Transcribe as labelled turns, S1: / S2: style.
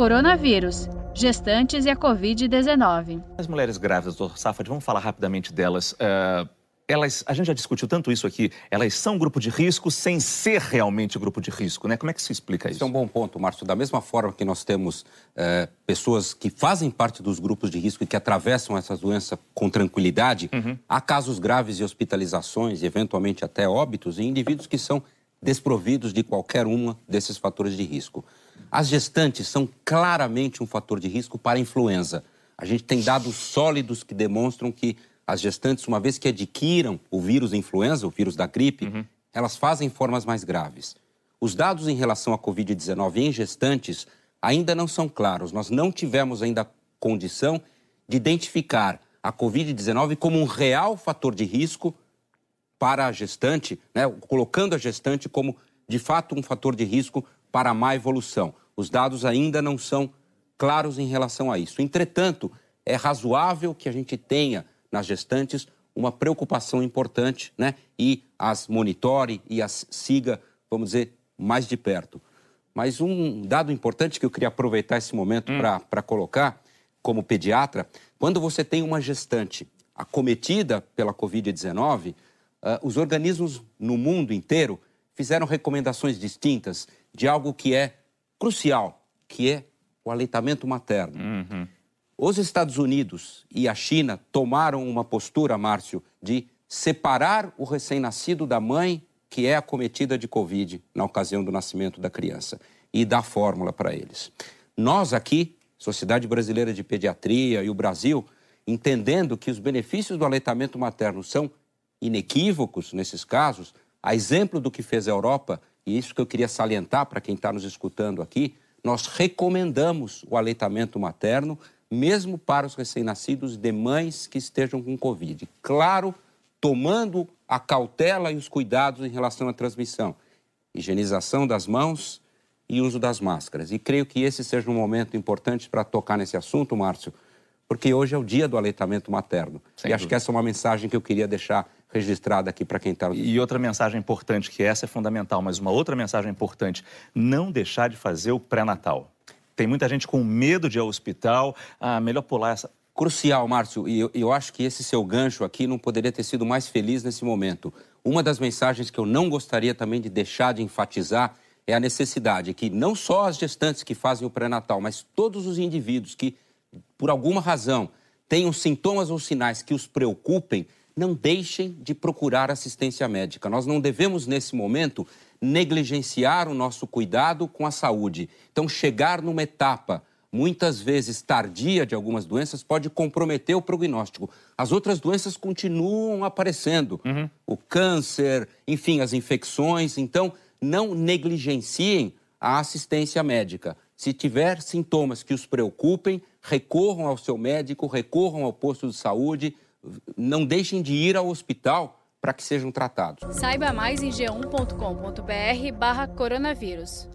S1: Coronavírus, gestantes e a Covid-19.
S2: As mulheres grávidas, doutor Safad, vamos falar rapidamente delas. Uh, elas, a gente já discutiu tanto isso aqui, elas são grupo de risco sem ser realmente grupo de risco, né? Como é que se explica isso?
S3: Isso é um bom ponto, Márcio. Da mesma forma que nós temos é, pessoas que fazem parte dos grupos de risco e que atravessam essa doença com tranquilidade, uhum. há casos graves de hospitalizações e eventualmente até óbitos em indivíduos que são desprovidos de qualquer uma desses fatores de risco. As gestantes são claramente um fator de risco para a influenza. A gente tem dados sólidos que demonstram que as gestantes, uma vez que adquiram o vírus influenza, o vírus da gripe, uhum. elas fazem formas mais graves. Os dados em relação à Covid-19 em gestantes ainda não são claros. Nós não tivemos ainda condição de identificar a Covid-19 como um real fator de risco para a gestante, né, colocando a gestante como, de fato, um fator de risco para a má evolução. Os dados ainda não são claros em relação a isso. Entretanto, é razoável que a gente tenha nas gestantes uma preocupação importante, né? E as monitore e as siga, vamos dizer, mais de perto. Mas um dado importante que eu queria aproveitar esse momento hum. para colocar, como pediatra, quando você tem uma gestante acometida pela Covid-19, uh, os organismos no mundo inteiro fizeram recomendações distintas de algo que é crucial, que é o aleitamento materno. Uhum. Os Estados Unidos e a China tomaram uma postura, Márcio, de separar o recém-nascido da mãe que é acometida de Covid na ocasião do nascimento da criança e dar fórmula para eles. Nós aqui, Sociedade Brasileira de Pediatria e o Brasil, entendendo que os benefícios do aleitamento materno são inequívocos nesses casos, a exemplo do que fez a Europa, e isso que eu queria salientar para quem está nos escutando aqui, nós recomendamos o aleitamento materno, mesmo para os recém-nascidos de mães que estejam com Covid. Claro, tomando a cautela e os cuidados em relação à transmissão. Higienização das mãos e uso das máscaras. E creio que esse seja um momento importante para tocar nesse assunto, Márcio, porque hoje é o dia do aleitamento materno. Sem e acho que essa é uma mensagem que eu queria deixar registrada aqui para quem está...
S2: E outra mensagem importante, que essa é fundamental, mas uma outra mensagem importante, não deixar de fazer o pré-natal. Tem muita gente com medo de ir ao hospital, ah, melhor pular essa...
S3: Crucial, Márcio, e eu, eu acho que esse seu gancho aqui não poderia ter sido mais feliz nesse momento. Uma das mensagens que eu não gostaria também de deixar de enfatizar é a necessidade que não só as gestantes que fazem o pré-natal, mas todos os indivíduos que, por alguma razão, tenham sintomas ou sinais que os preocupem, não deixem de procurar assistência médica. Nós não devemos, nesse momento, negligenciar o nosso cuidado com a saúde. Então, chegar numa etapa muitas vezes tardia de algumas doenças pode comprometer o prognóstico. As outras doenças continuam aparecendo, uhum. o câncer, enfim, as infecções. Então, não negligenciem a assistência médica. Se tiver sintomas que os preocupem, recorram ao seu médico, recorram ao posto de saúde, não deixem de ir ao hospital para que sejam tratados.
S1: Saiba mais em g1.com.br/barra coronavírus.